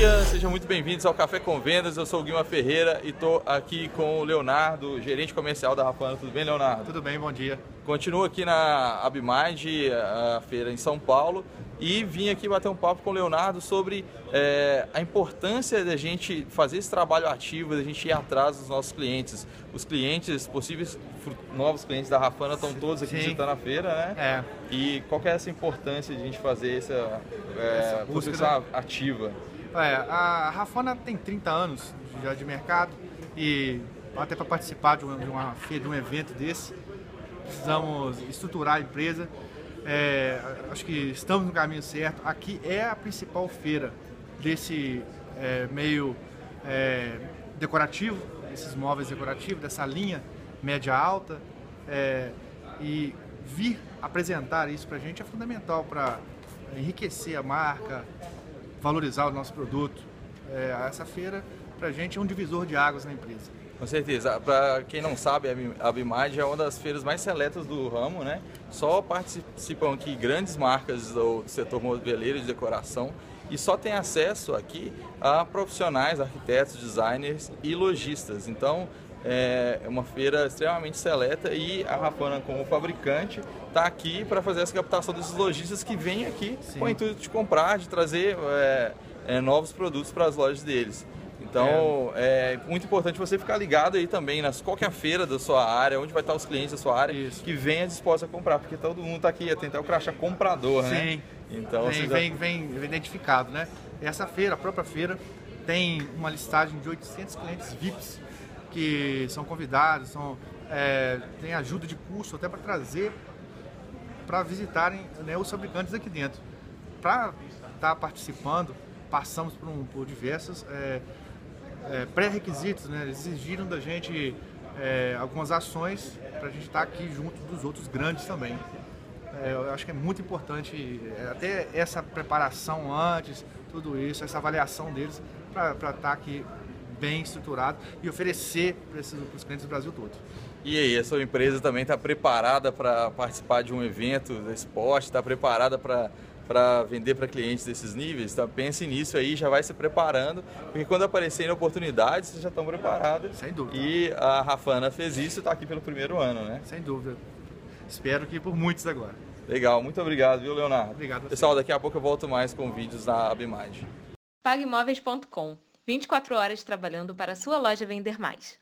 dia, sejam muito bem-vindos ao Café com Vendas. Eu sou o Guilherme Ferreira e estou aqui com o Leonardo, gerente comercial da Rafana. Tudo bem, Leonardo? Tudo bem, bom dia. Continuo aqui na Abimind, a feira em São Paulo, e vim aqui bater um papo com o Leonardo sobre é, a importância da gente fazer esse trabalho ativo, da gente ir atrás dos nossos clientes. Os clientes, possíveis novos clientes da Rafana estão todos aqui Sim. visitando a feira, né? É. E qual é essa importância de a gente fazer essa, é, essa ativa? É, a Rafana tem 30 anos já de mercado e até para participar de uma, de uma feira, de um evento desse, precisamos estruturar a empresa é, acho que estamos no caminho certo. Aqui é a principal feira desse é, meio é, decorativo, esses móveis decorativos, dessa linha média alta. É, e vir apresentar isso para a gente é fundamental para enriquecer a marca, valorizar o nosso produto. É, essa feira para a gente é um divisor de águas na empresa. Com certeza. Para quem não sabe, a Bimage é uma das feiras mais seletas do ramo, né? Só participam aqui grandes marcas do setor moveleiro de decoração e só tem acesso aqui a profissionais, arquitetos, designers e lojistas. Então, é uma feira extremamente seleta e a Rafana, como fabricante, está aqui para fazer essa captação desses lojistas que vêm aqui Sim. com o intuito de comprar, de trazer é, é, novos produtos para as lojas deles. Então é. é. muito importante você ficar ligado aí também nas qualquer feira da sua área, onde vai estar os clientes da sua área, Isso. que venha disposto a comprar, porque todo mundo está aqui, até o crachá comprador, Sim. né? Sim. Então, vem, já... vem, vem, vem identificado, né? Essa feira, a própria feira, tem uma listagem de 800 clientes VIPs que são convidados, são, é, tem ajuda de custo até para trazer para visitarem né, os fabricantes aqui dentro. Para estar tá participando, passamos por, um, por diversas é, é, pré-requisitos, né? Eles exigiram da gente é, algumas ações para a gente estar tá aqui junto dos outros grandes também. É, eu acho que é muito importante é, até essa preparação antes, tudo isso, essa avaliação deles para estar tá aqui bem estruturado e oferecer para os clientes do Brasil todo. E aí, a sua empresa também está preparada para participar de um evento de esporte? Está preparada para para vender para clientes desses níveis, então pense nisso aí, já vai se preparando, porque quando aparecerem oportunidades, vocês já estão preparados. Sem dúvida. E a Rafana fez isso e está aqui pelo primeiro ano, né? Sem dúvida. Espero que por muitos agora. Legal, muito obrigado, viu, Leonardo? Obrigado. Pessoal, daqui a pouco eu volto mais com vídeos na Abimage. Pagmóveis.com 24 horas trabalhando para sua loja vender mais.